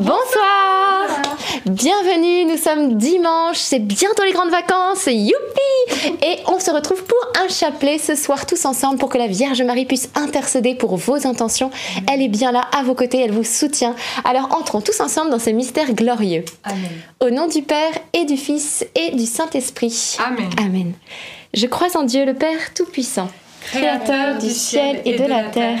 Bonsoir Bienvenue, nous sommes dimanche, c'est bientôt les grandes vacances, youpi Et on se retrouve pour un chapelet ce soir tous ensemble pour que la Vierge Marie puisse intercéder pour vos intentions. Elle est bien là à vos côtés, elle vous soutient. Alors entrons tous ensemble dans ces mystères glorieux. Amen. Au nom du Père et du Fils et du Saint-Esprit. Amen. Amen. Je crois en Dieu le Père Tout-Puissant, Créateur du ciel et de la terre,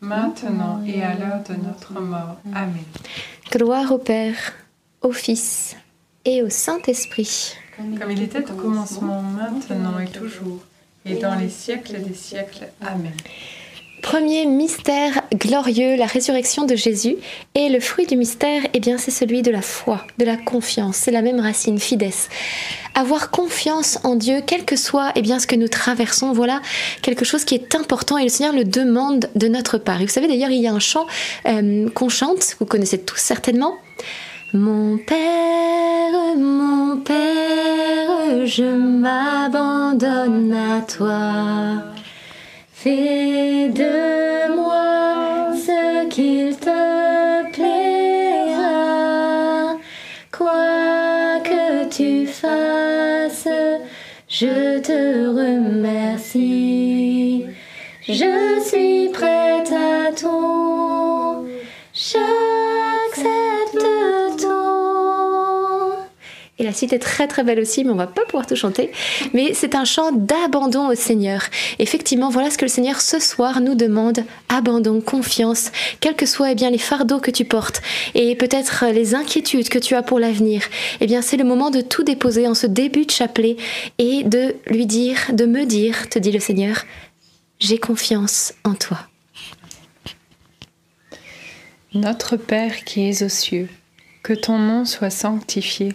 maintenant et à l'heure de notre mort. Amen. Gloire au Père, au Fils et au Saint-Esprit. Comme il était au commencement, maintenant et toujours, et dans les siècles des siècles. Amen. Premier mystère glorieux, la résurrection de Jésus. Et le fruit du mystère, eh bien, c'est celui de la foi, de la confiance. C'est la même racine, fides. Avoir confiance en Dieu, quel que soit eh bien, ce que nous traversons, voilà quelque chose qui est important et le Seigneur le demande de notre part. Et vous savez d'ailleurs, il y a un chant euh, qu'on chante, vous connaissez tous certainement. Mon Père, mon Père, je m'abandonne à toi. Fais de moi ce qu'il te plaira. Quoi que tu fasses, je te remercie. Je suis prête à tout. La suite est très très belle aussi, mais on va pas pouvoir tout chanter. Mais c'est un chant d'abandon au Seigneur. Effectivement, voilà ce que le Seigneur ce soir nous demande abandon, confiance, quels que soient eh bien les fardeaux que tu portes et peut-être les inquiétudes que tu as pour l'avenir. Eh bien, c'est le moment de tout déposer en ce début de chapelet et de lui dire, de me dire, te dit le Seigneur, j'ai confiance en toi. Notre Père qui es aux cieux, que ton nom soit sanctifié,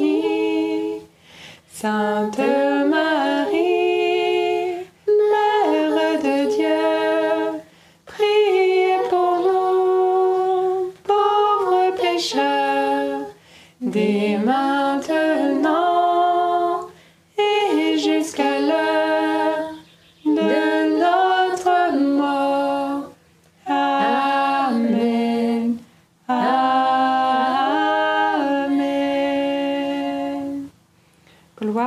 Sainte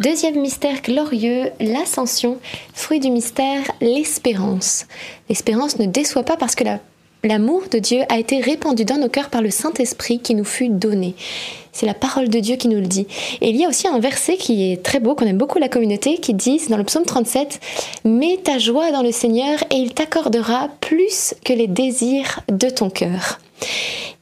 Deuxième mystère glorieux, l'ascension, fruit du mystère, l'espérance. L'espérance ne déçoit pas parce que la- l'amour de Dieu a été répandu dans nos cœurs par le Saint-Esprit qui nous fut donné. C'est la parole de Dieu qui nous le dit. Et il y a aussi un verset qui est très beau, qu'on aime beaucoup la communauté, qui dit, c'est dans le psaume 37, Mets ta joie dans le Seigneur et il t'accordera plus que les désirs de ton cœur.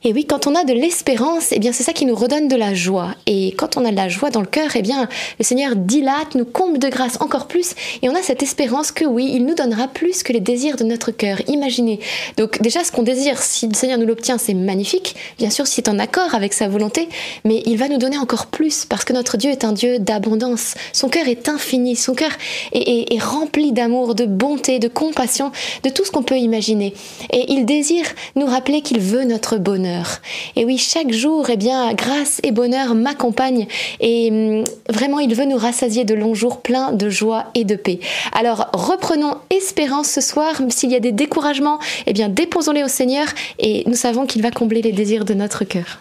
Et oui, quand on a de l'espérance, eh bien c'est ça qui nous redonne de la joie. Et quand on a de la joie dans le cœur, eh bien le Seigneur dilate, nous comble de grâce encore plus, et on a cette espérance que oui, il nous donnera plus que les désirs de notre cœur. Imaginez. Donc déjà, ce qu'on désire, si le Seigneur nous l'obtient, c'est magnifique. Bien sûr, si c'est en accord avec sa volonté, mais il va nous donner encore plus parce que notre Dieu est un Dieu d'abondance. Son cœur est infini, son cœur est, rempli d'amour, de bonté, de compassion, de tout ce qu'on peut imaginer. Et il désire nous rappeler qu'il veut notre bonheur. Et oui, chaque jour, eh bien, grâce et bonheur m'accompagnent et hum, vraiment, il veut nous rassasier de longs jours pleins de joie et de paix. Alors, reprenons espérance ce soir. S'il y a des découragements, eh bien, déposons-les au Seigneur et nous savons qu'il va combler les désirs de notre cœur.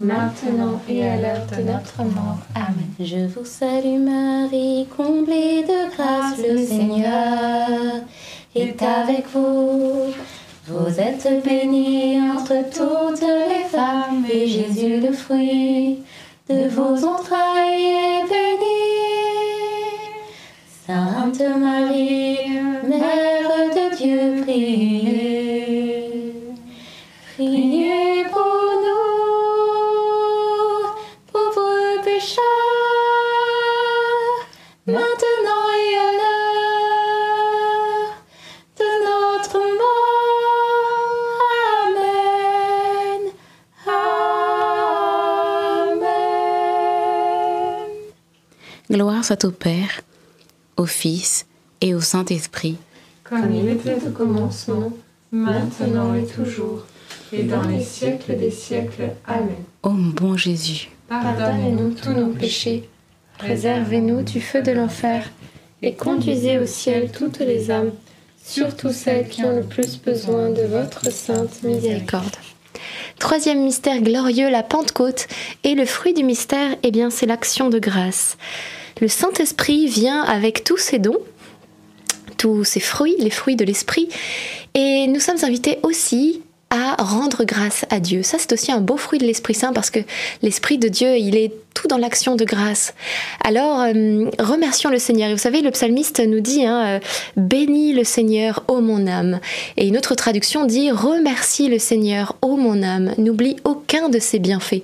maintenant et à l'heure de notre mort. Amen. Je vous salue Marie, comblée de grâce, le Seigneur est avec vous. Vous êtes bénie entre toutes les femmes, et Jésus, le fruit de vos entrailles, est béni. Sainte Marie, Mère de Dieu, priez. Soit au Père, au Fils et au Saint-Esprit. comme il était au commencement, maintenant et toujours, et dans les siècles des siècles. Amen. Ô mon bon Jésus, Pardonnez-nous tous nos péchés, préservez-nous du feu de l'enfer, et conduisez au ciel toutes les âmes, surtout celles qui ont le plus besoin de votre sainte miséricorde. Troisième mystère glorieux, la Pentecôte. Et le fruit du mystère, eh bien, c'est l'action de grâce. Le Saint-Esprit vient avec tous ses dons, tous ses fruits, les fruits de l'Esprit. Et nous sommes invités aussi à rendre grâce à Dieu. Ça, c'est aussi un beau fruit de l'Esprit Saint parce que l'Esprit de Dieu, il est tout dans l'action de grâce. Alors, euh, remercions le Seigneur. Et vous savez, le psalmiste nous dit, hein, euh, bénis le Seigneur, ô mon âme. Et une autre traduction dit, remercie le Seigneur, ô mon âme. N'oublie aucun de ses bienfaits.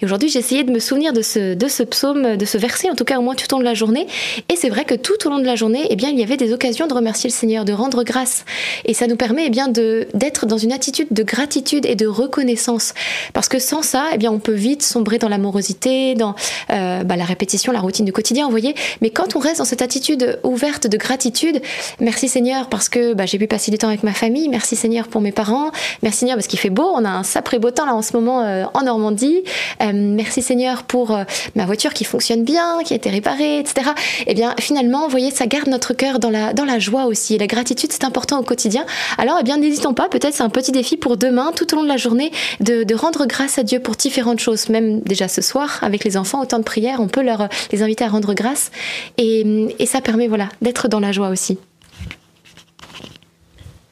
Et aujourd'hui, j'ai essayé de me souvenir de ce, de ce psaume, de ce verset, en tout cas au moins tout au long de la journée. Et c'est vrai que tout au long de la journée, eh bien, il y avait des occasions de remercier le Seigneur, de rendre grâce. Et ça nous permet eh bien, d'être dans une attitude de gratitude et de reconnaissance. Parce que sans ça, eh bien, on peut vite sombrer dans l'amorosité, dans euh, bah, la répétition, la routine du quotidien, vous voyez. Mais quand on reste dans cette attitude ouverte de gratitude, merci Seigneur parce que bah, j'ai pu passer du temps avec ma famille, merci Seigneur pour mes parents, merci Seigneur parce qu'il fait beau, on a un sacré beau temps là en ce moment euh, en Normandie, Euh, merci Seigneur pour ma voiture qui fonctionne bien, qui a été réparée, etc. Eh bien finalement, vous voyez, ça garde notre cœur dans la, dans la joie aussi. Et la gratitude, c'est important au quotidien. Alors, eh bien, n'hésitons pas, peut-être c'est un petit défi pour demain, tout au long de la journée, de, de rendre grâce à Dieu pour différentes choses, même déjà ce soir avec les enfants, au temps de prière, on peut leur, les inviter à rendre grâce. Et, et ça permet, voilà, d'être dans la joie aussi.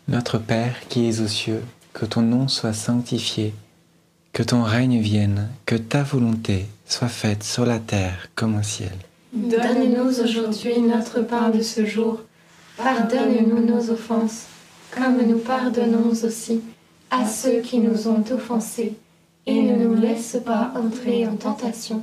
Notre Père qui es aux cieux, que ton nom soit sanctifié, que ton règne vienne, que ta volonté soit faite sur la terre comme au ciel. Donne-nous aujourd'hui notre pain de ce jour. Pardonne-nous nos offenses, comme nous pardonnons aussi à ceux qui nous ont offensés. Et ne nous laisse pas entrer en tentation,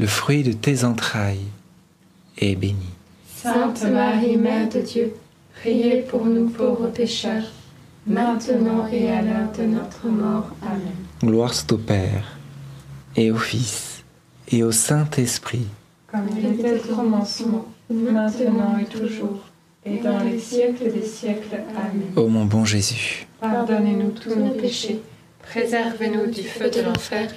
le fruit de tes entrailles, est béni. Sainte Marie, Mère de Dieu, priez pour nous pauvres pécheurs, maintenant et à l'heure de notre mort. Amen. Gloire soit au Père, et au Fils, et au Saint-Esprit, comme il était au commencement, maintenant et toujours, et dans les siècles des siècles. Amen. ô mon bon Jésus. Pardonnez-nous tous nos péchés, préservez-nous du feu de l'enfer,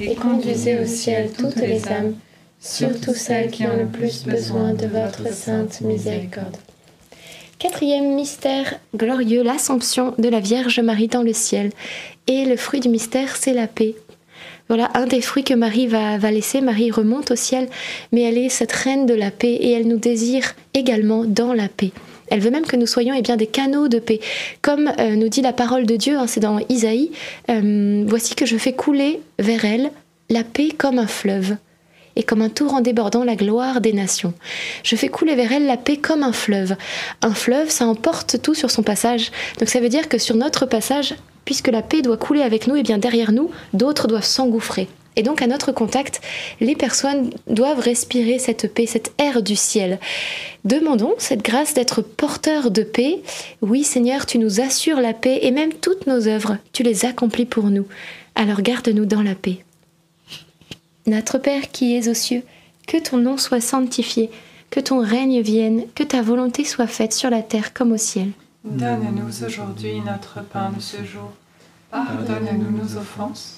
Et conduisez au ciel toutes les âmes, surtout celles qui ont le plus besoin de votre sainte miséricorde. Quatrième mystère glorieux, l'Assomption de la Vierge Marie dans le ciel. Et le fruit du mystère, c'est la paix. Voilà un des fruits que Marie va, va laisser. Marie remonte au ciel, mais elle est cette reine de la paix et elle nous désire également dans la paix. Elle veut même que nous soyons eh bien, des canaux de paix. Comme euh, nous dit la parole de Dieu, hein, c'est dans Isaïe, euh, Voici que je fais couler vers elle la paix comme un fleuve et comme un torrent débordant la gloire des nations. Je fais couler vers elle la paix comme un fleuve. Un fleuve, ça emporte tout sur son passage. Donc ça veut dire que sur notre passage, puisque la paix doit couler avec nous, et bien derrière nous, d'autres doivent s'engouffrer. Et donc à notre contact, les personnes doivent respirer cette paix, cet air du ciel. Demandons cette grâce d'être porteurs de paix. Oui Seigneur, tu nous assures la paix et même toutes nos œuvres, tu les accomplis pour nous. Alors garde-nous dans la paix. Notre Père qui es aux cieux, que ton nom soit sanctifié, que ton règne vienne, que ta volonté soit faite sur la terre comme au ciel. Donne-nous aujourd'hui notre pain de ce jour. Pardonne-nous nos offenses,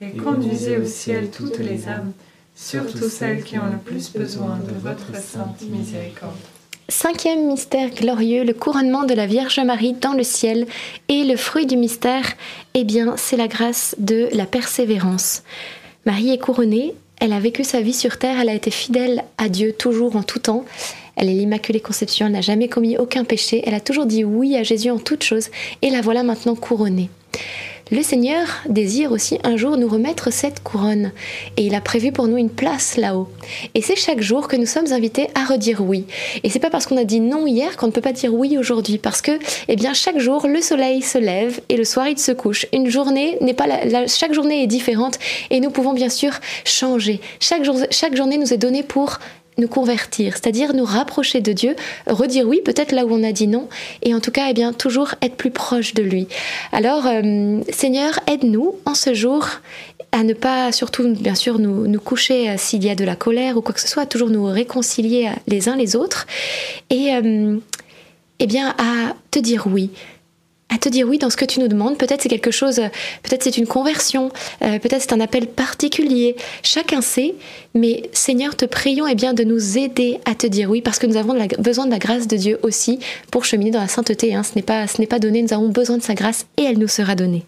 et conduisez au ciel toutes les âmes, surtout celles qui ont le plus besoin de votre sainte miséricorde. Cinquième mystère glorieux, le couronnement de la Vierge Marie dans le ciel. Et le fruit du mystère, eh bien, c'est la grâce de la persévérance. Marie est couronnée, elle a vécu sa vie sur terre, elle a été fidèle à Dieu toujours en tout temps. Elle est l'Immaculée Conception, elle n'a jamais commis aucun péché, elle a toujours dit oui à Jésus en toutes choses, et la voilà maintenant couronnée. Le Seigneur désire aussi un jour nous remettre cette couronne et il a prévu pour nous une place là-haut. Et c'est chaque jour que nous sommes invités à redire oui. Et c'est pas parce qu'on a dit non hier qu'on ne peut pas dire oui aujourd'hui parce que eh bien chaque jour le soleil se lève et le soir il se couche. Une journée n'est pas la, chaque journée est différente et nous pouvons bien sûr changer. Chaque jour chaque journée nous est donnée pour nous convertir, c'est-à-dire nous rapprocher de Dieu, redire oui peut-être là où on a dit non, et en tout cas, eh bien, toujours être plus proche de lui. Alors, euh, Seigneur, aide-nous en ce jour à ne pas, surtout, bien sûr, nous, nous coucher euh, s'il y a de la colère ou quoi que ce soit, toujours nous réconcilier euh, les uns les autres, et eh bien, à te dire oui à te dire oui dans ce que tu nous demandes. Peut-être c'est quelque chose, peut-être c'est une conversion, euh, peut-être c'est un appel particulier. Chacun sait, mais Seigneur, te prions eh bien de nous aider à te dire oui, parce que nous avons besoin de la grâce de Dieu aussi pour cheminer dans la sainteté. hein. Ce n'est pas, ce n'est pas donné, nous avons besoin de sa grâce et elle nous sera donnée.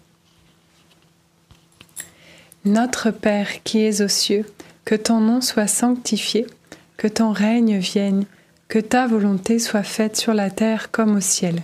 Notre Père qui es aux cieux, que ton nom soit sanctifié, que ton règne vienne, que ta volonté soit faite sur la terre comme au ciel.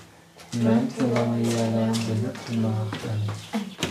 maintenant et à l'heure de notre mort. Amen. Je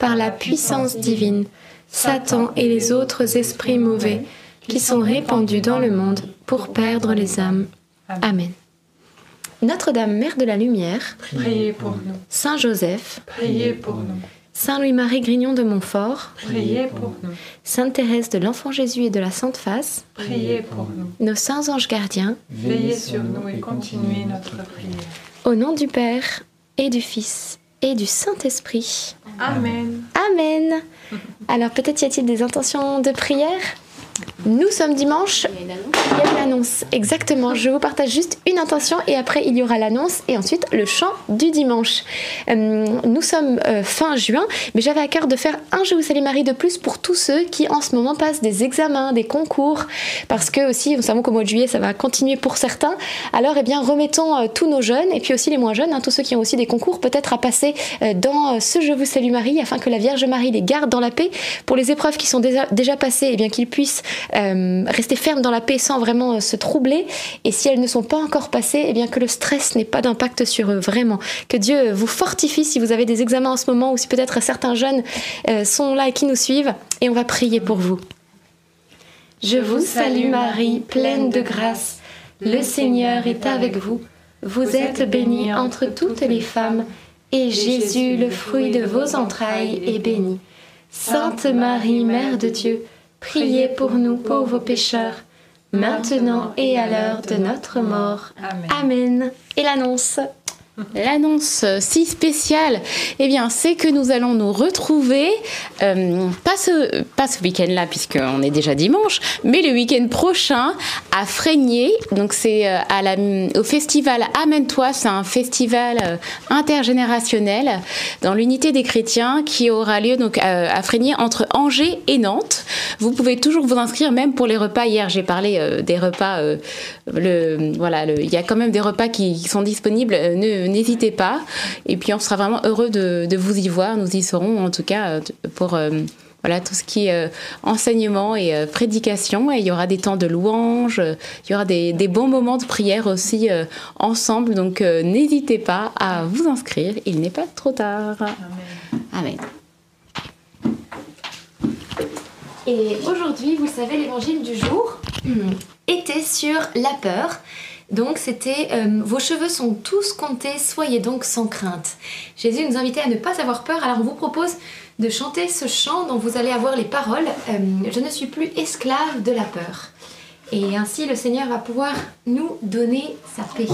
par la puissance divine, Satan et les autres esprits mauvais qui sont répandus dans le monde pour perdre les âmes. Amen. Notre-Dame, Mère de la Lumière, Priez pour nous, Saint Joseph, priez pour nous, Saint Louis-Marie Grignon de Montfort, Priez pour nous. Sainte Thérèse de l'Enfant Jésus et de la Sainte Face, Priez pour nous. nos saints anges gardiens, Veillez sur nous et continuez notre prière. au nom du Père et du Fils et du Saint-Esprit. Amen. Amen. Alors peut-être y a-t-il des intentions de prière? Nous sommes dimanche. Il y a une annonce, exactement. Je vous partage juste une intention et après il y aura l'annonce et ensuite le chant du dimanche. Euh, nous sommes euh, fin juin, mais j'avais à cœur de faire un Je vous salue Marie de plus pour tous ceux qui en ce moment passent des examens, des concours, parce que aussi nous savons qu'au mois de juillet ça va continuer pour certains. Alors eh bien remettons euh, tous nos jeunes et puis aussi les moins jeunes, hein, tous ceux qui ont aussi des concours peut-être à passer dans ce Je vous salue Marie afin que la Vierge Marie les garde dans la paix pour les épreuves qui sont déjà, déjà passées, et bien qu'ils puissent euh, rester fermes dans la paix sans vraiment euh, se troubler. Et si elles ne sont pas encore passées, et bien que le stress n'ait pas d'impact sur eux vraiment. Que Dieu vous fortifie si vous avez des examens en ce moment ou si peut-être certains jeunes euh, sont là et qui nous suivent. Et on va prier pour vous. Je vous salue Marie, pleine de grâce. Le Seigneur est avec vous. Vous êtes bénie entre toutes les femmes, et Jésus, le fruit de vos entrailles, est béni. Sainte Marie, Mère de Dieu, priez pour nous pauvres pécheurs, maintenant et à l'heure de notre mort. Amen. Amen. Et l'annonce L'annonce si spéciale, eh bien, c'est que nous allons nous retrouver, euh, pas ce, pas ce week-end-là, puisqu'on est déjà dimanche, mais le week-end prochain à Frégnier. Donc, c'est euh, à la, au festival Amène-toi, c'est un festival euh, intergénérationnel dans l'unité des chrétiens qui aura lieu donc, euh, à Frégnier entre Angers et Nantes. Vous pouvez toujours vous inscrire, même pour les repas. Hier, j'ai parlé euh, des repas. euh, le, voilà, le- il y a quand même des repas qui, qui sont disponibles. Euh, ne- N'hésitez pas. Et puis, on sera vraiment heureux de, de vous y voir. Nous y serons, en tout cas, pour euh, voilà, tout ce qui est euh, enseignement et euh, prédication. Et il y aura des temps de louange. euh, Il y aura des, des bons moments de prière aussi ensemble. Donc, n'hésitez pas à vous inscrire. Il n'est pas trop tard. Amen. Et aujourd'hui, vous savez, l'évangile du jour était sur la peur. Donc c'était euh, vos cheveux sont tous comptés, soyez donc sans crainte. Jésus nous invitait à ne pas avoir peur, alors on vous propose de chanter ce chant dont vous allez avoir les paroles euh, Je ne suis plus esclave de la peur. Et ainsi le Seigneur va pouvoir nous donner sa paix.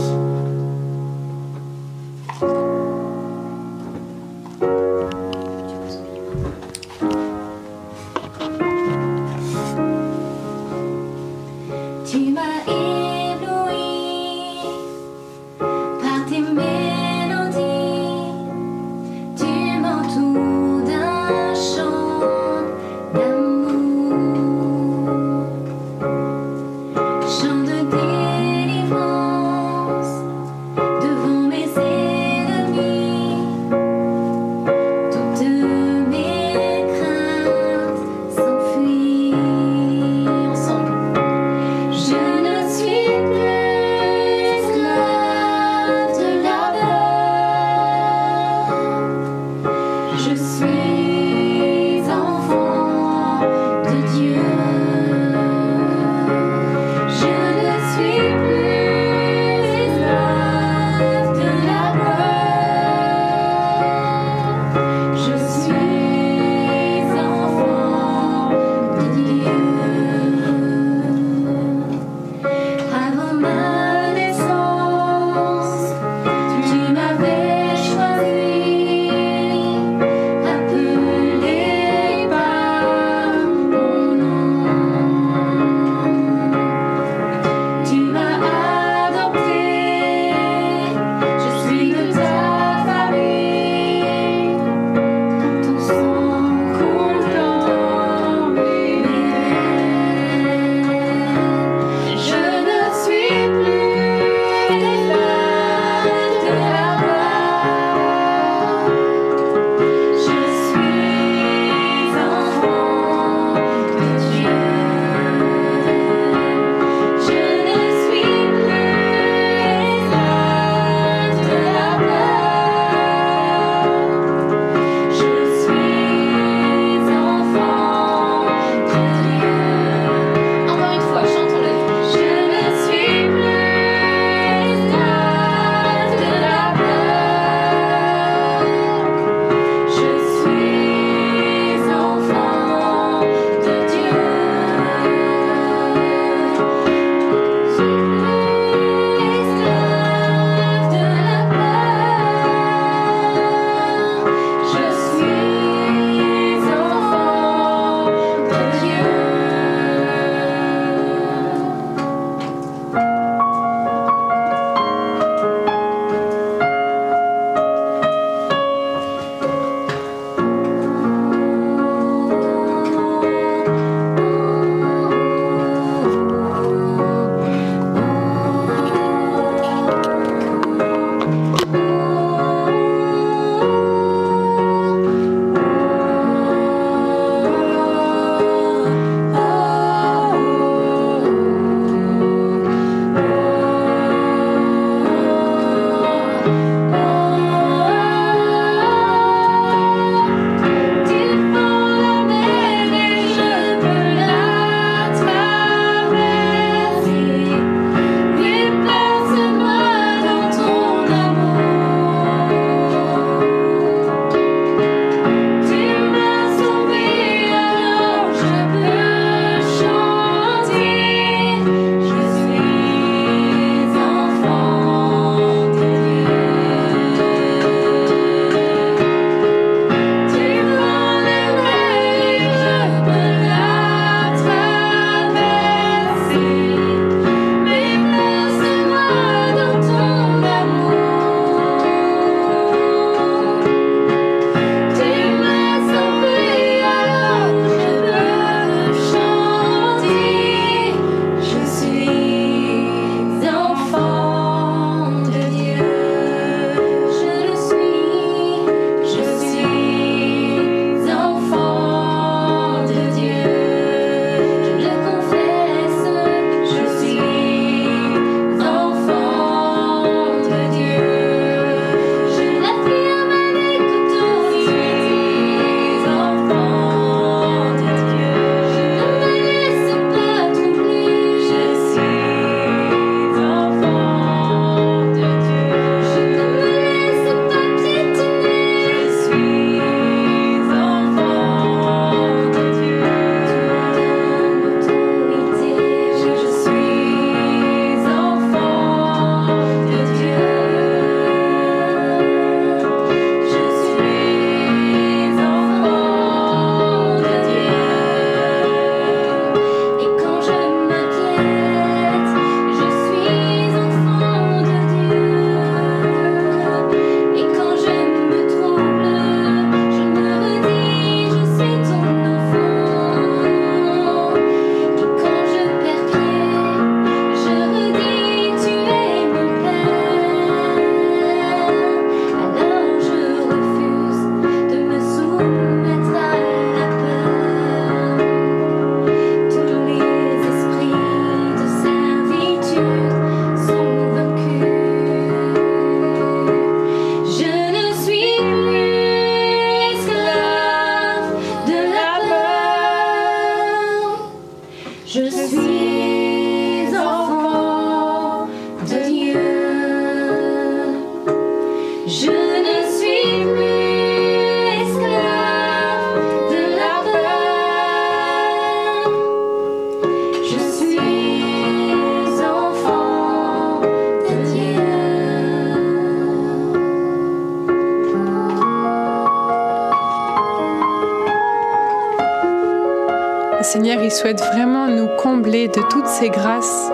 Souhaite vraiment nous combler de toutes ces grâces.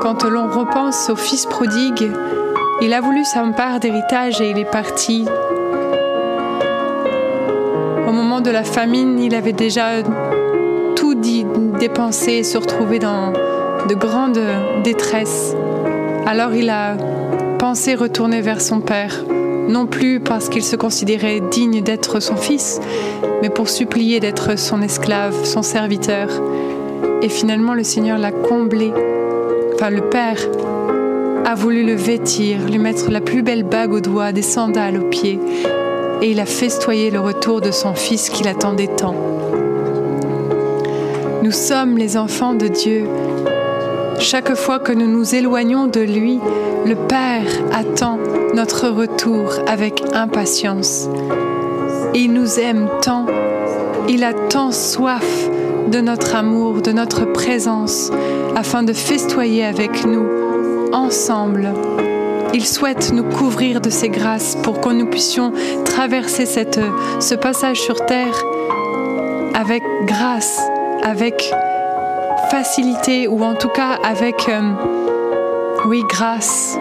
Quand l'on repense au Fils prodigue, il a voulu sa part d'héritage et il est parti. Au moment de la famine, il avait déjà tout dépensé et se retrouvé dans de grandes détresses. Alors il a pensé retourner vers son Père, non plus parce qu'il se considérait digne d'être son fils, mais pour supplier d'être son esclave, son serviteur. Et finalement, le Seigneur l'a comblé. Enfin, le Père a voulu le vêtir, lui mettre la plus belle bague au doigt, des sandales aux pieds, et il a festoyé le retour de son fils qu'il attendait tant. Nous sommes les enfants de Dieu. Chaque fois que nous nous éloignons de lui, le Père attend notre retour avec impatience. Il nous aime tant, il a tant soif de notre amour, de notre présence, afin de festoyer avec nous, ensemble. Il souhaite nous couvrir de ses grâces pour que nous puissions traverser cette, ce passage sur terre avec grâce, avec facilité ou en tout cas avec, euh, oui, grâce.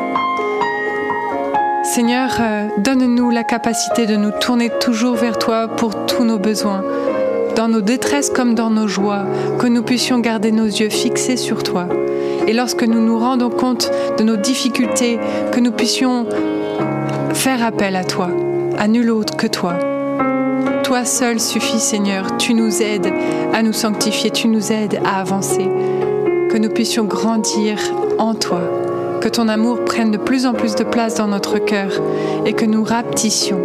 Seigneur, euh, donne-nous la capacité de nous tourner toujours vers toi pour tous nos besoins, dans nos détresses comme dans nos joies, que nous puissions garder nos yeux fixés sur toi. Et lorsque nous nous rendons compte de nos difficultés, que nous puissions faire appel à toi, à nul autre que toi. Toi seul suffit, Seigneur. Tu nous aides à nous sanctifier, tu nous aides à avancer. Que nous puissions grandir en toi que ton amour prenne de plus en plus de place dans notre cœur et que nous rapetissions,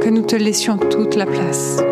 que nous te laissions toute la place.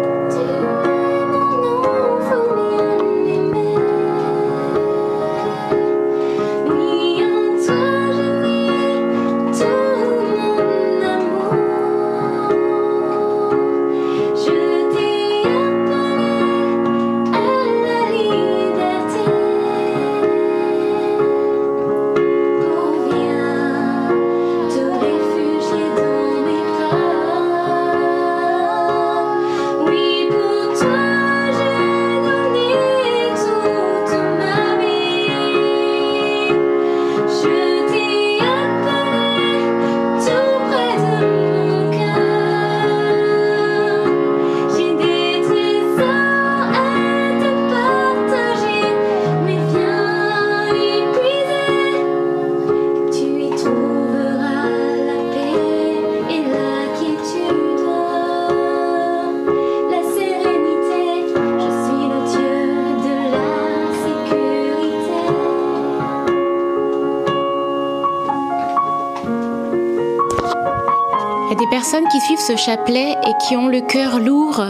Ce chapelet et qui ont le cœur lourd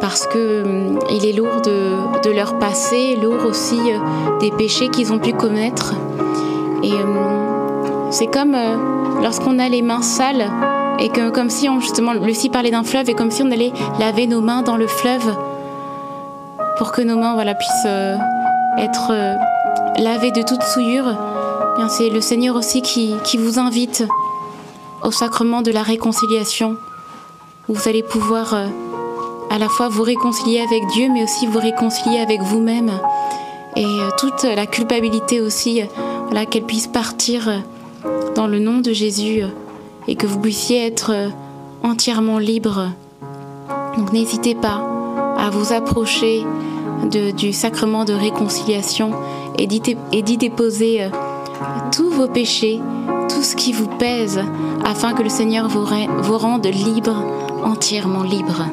parce que hum, il est lourd de, leur passé, lourd aussi euh, des péchés qu'ils ont pu commettre. Et hum, c'est comme euh, lorsqu'on a les mains sales et que comme si on justement Lucie parlait d'un fleuve et comme si on allait laver nos mains dans le fleuve pour que nos mains voilà puissent euh, être lavées de toute souillure. C'est le Seigneur aussi qui vous invite au sacrement de la réconciliation vous allez pouvoir euh, à la fois vous réconcilier avec Dieu, mais aussi vous réconcilier avec vous-même. Et euh, toute la culpabilité aussi, euh, qu'elle puisse partir dans le nom de Jésus et que vous puissiez être entièrement libre. Donc n'hésitez pas à vous approcher du sacrement de réconciliation et d'y déposer tous vos péchés, tout ce qui vous pèse, afin que le Seigneur vous rende libre entièrement libre.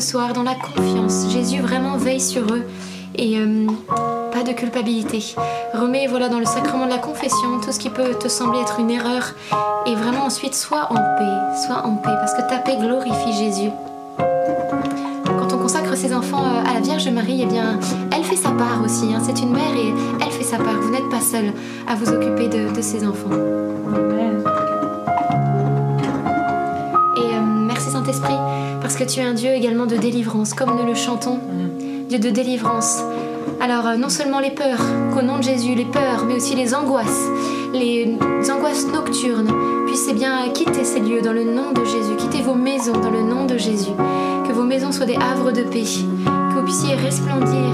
Ce soir, dans la confiance. Jésus vraiment veille sur eux. Et pas de culpabilité. Remets voilà dans le sacrement de la confession tout ce qui peut te sembler être une erreur et vraiment ensuite sois en paix, sois en paix parce que ta paix glorifie Jésus. Quand on consacre ses enfants euh, à la Vierge Marie, eh bien, elle fait sa part aussi. Hein. C'est une mère et elle fait sa part. Vous n'êtes pas seul à vous occuper de, de ses enfants. Et euh, merci Saint-Esprit parce que tu es un Dieu également de délivrance, comme nous le chantons. Mm. Dieu de délivrance. Alors, euh, non seulement les peurs, qu'au nom de Jésus, les peurs, mais aussi les angoisses, les angoisses nocturnes, puissent bien quitter ces lieux dans le nom de Jésus, quitter vos maisons dans le nom de Jésus, que vos maisons soient des havres de paix, que vous puissiez resplendir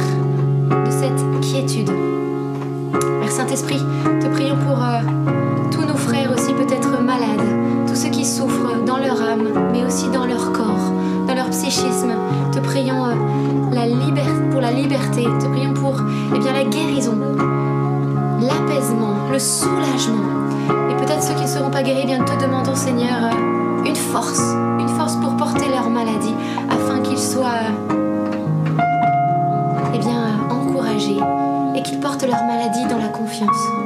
de cette quiétude. Père Saint-Esprit, te prions pour euh, tous nos frères aussi peut-être malades, tous ceux qui souffrent dans leur âme, mais aussi dans leur corps, psychisme. Te prions euh, pour la liberté, te prions pour eh bien, la guérison, l'apaisement, le soulagement. Et peut-être ceux qui ne seront pas guéris, bien te demandons, Seigneur, euh, une force, une force pour porter leur maladie, afin qu'ils soient eh bien, encouragés et qu'ils portent leur maladie dans la confiance.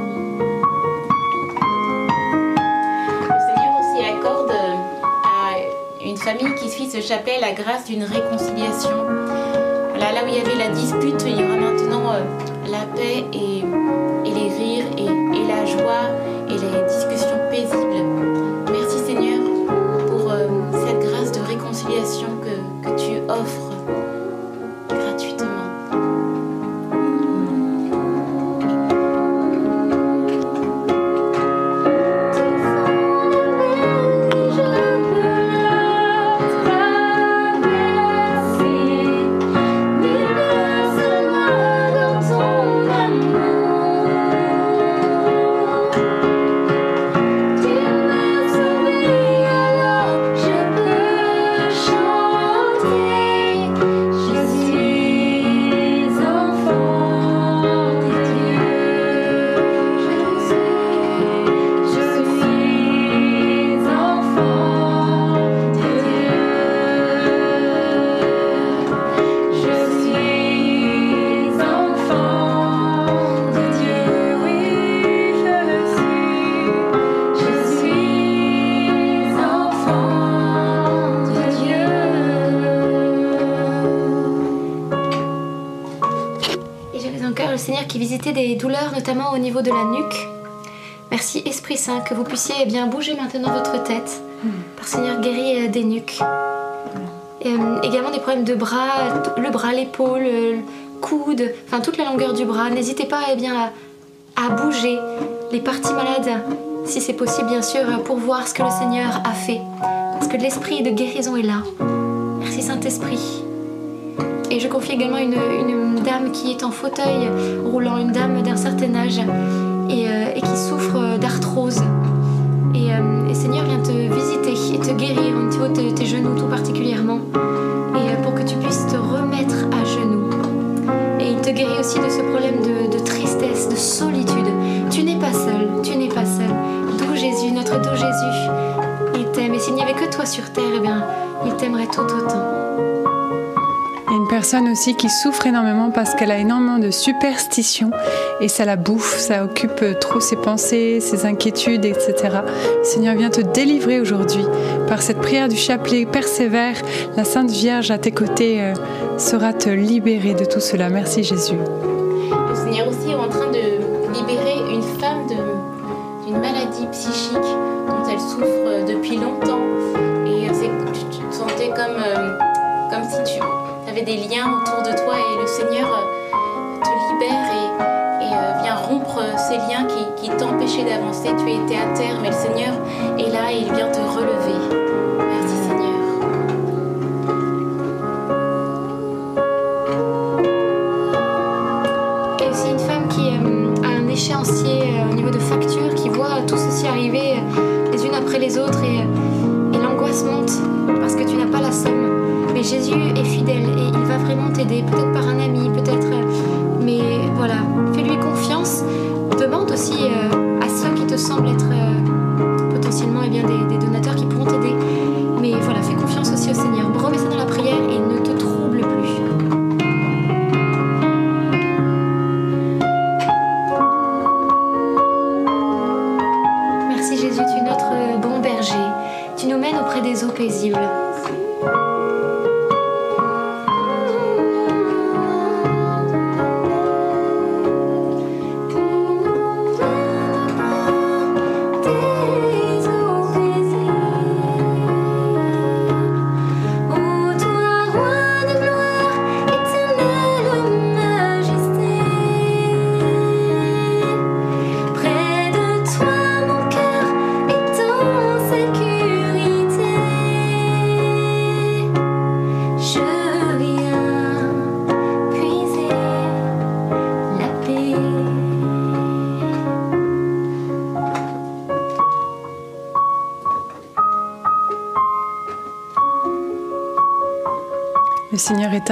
Famille qui suit ce chapelet la grâce d'une réconciliation. Là où il y avait la dispute, il y aura maintenant euh, la paix et, les rires et, la joie notamment au niveau de la nuque. Merci Esprit Saint que vous puissiez bien bouger maintenant votre tête. Par Seigneur guérit euh, des nuques. Euh, également des problèmes de bras, le bras, l'épaule, le coude, enfin toute la longueur du bras. N'hésitez pas eh bien, à, à bouger les parties malades, si c'est possible bien sûr, pour voir ce que le Seigneur a fait. Parce que l'esprit de guérison est là. Merci Saint-Esprit. Et je confie également une, dame qui est en fauteuil roulant, une dame d'un certain âge et, euh, qui souffre d'arthrose. Et, euh, Seigneur vient te visiter et te guérir au niveau de tes genoux tout particulièrement. Et euh, pour que tu puisses te remettre à genoux. Et il te guérit aussi de ce problème de, de tristesse, de solitude. Tu n'es pas seul, tu n'es pas seul. D'où Jésus, notre doux Jésus, il t'aime. Et s'il n'y avait que toi sur terre, eh bien, il t'aimerait tout autant. Personne aussi qui souffre énormément parce qu'elle a énormément de superstitions et ça la bouffe, ça occupe trop ses pensées, ses inquiétudes, etc. Seigneur vient te délivrer aujourd'hui par cette prière du chapelet. Persévère, la Sainte Vierge à tes côtés euh, sera te libérer de tout cela. Merci Jésus. Le Seigneur aussi est en train de libérer une femme d'une maladie psychique dont elle souffre depuis longtemps des liens autour de toi et le Seigneur euh, te libère et, euh, vient rompre ces liens qui, qui t'empêchaient d'avancer. Tu étais à terre, mais le Seigneur est là et il vient te relever. Merci Seigneur. Et aussi une femme qui euh, a un échéancier au niveau de facture, qui voit tout ceci arriver les unes après les autres et, et l'angoisse monte parce que tu n'as pas la somme. Jésus est fidèle et il va vraiment t'aider, peut-être par un ami, peut-être. Euh, mais voilà, fais-lui confiance. Demande aussi euh, à ceux qui te semblent être euh, potentiellement eh bien, des,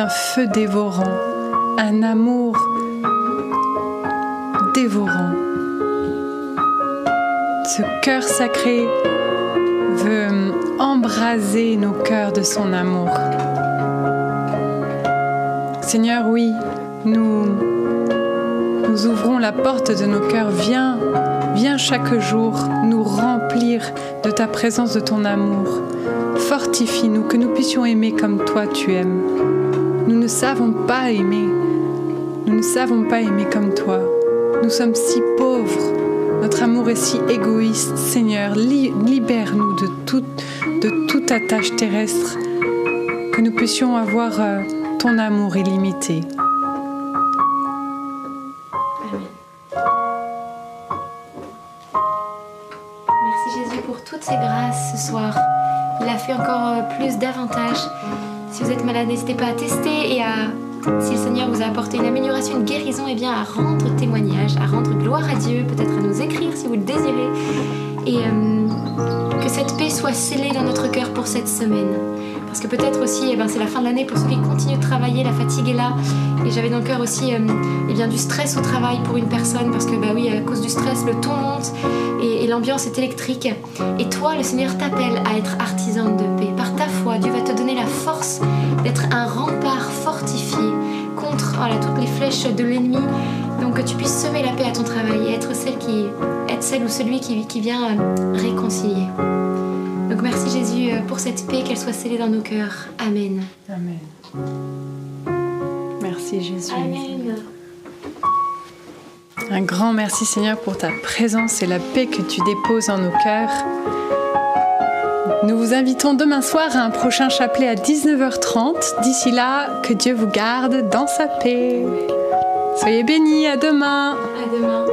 un feu dévorant, un amour dévorant. Ce cœur sacré veut embraser nos cœurs de son amour. Seigneur, oui, nous, nous ouvrons la porte de nos cœurs. Viens, viens chaque jour nous remplir de ta présence, de ton amour. Fortifie-nous, que nous puissions aimer comme toi tu aimes. Ne savons pas aimer. Nous ne savons pas aimer comme toi. Nous sommes si pauvres. Notre amour est si égoïste. Seigneur, libère-nous de toute, de toute attache terrestre. Que nous puissions avoir euh, ton amour illimité. Merci Jésus pour toutes ces grâces ce soir. Il a fait encore euh, plus davantage. Si vous êtes malade, n'hésitez pas à tester et à si le Seigneur vous a apporté une amélioration, une guérison, et eh bien à rendre témoignage, à rendre gloire à Dieu, peut-être à nous écrire si vous le désirez. Et euh, que cette paix soit scellée dans notre cœur pour cette semaine. Parce que peut-être aussi, eh ben, c'est la fin de l'année pour ceux qui continuent de travailler, la fatigue est là. Et j'avais dans le cœur aussi euh, eh bien, du stress au travail pour une personne, parce que bah oui, à cause du stress, le ton monte et, et l'ambiance est électrique. Et toi, le Seigneur t'appelle à être artisan de paix. Par ta foi, Dieu va te donner la force d'être un rempart fortifié contre voilà, toutes les flèches de l'ennemi. Donc que tu puisses semer la paix à ton travail et être celle, qui, être celle ou celui qui, qui vient euh, réconcilier. Donc merci Jésus euh, pour cette paix, qu'elle soit scellée dans nos cœurs. Amen. Amen. Merci Jésus. Amen. Un grand merci Seigneur pour ta présence et la paix que tu déposes en nos cœurs. Nous vous invitons demain soir à un prochain chapelet à 19h30. D'ici là, que Dieu vous garde dans sa paix. Soyez bénis, à demain. À demain.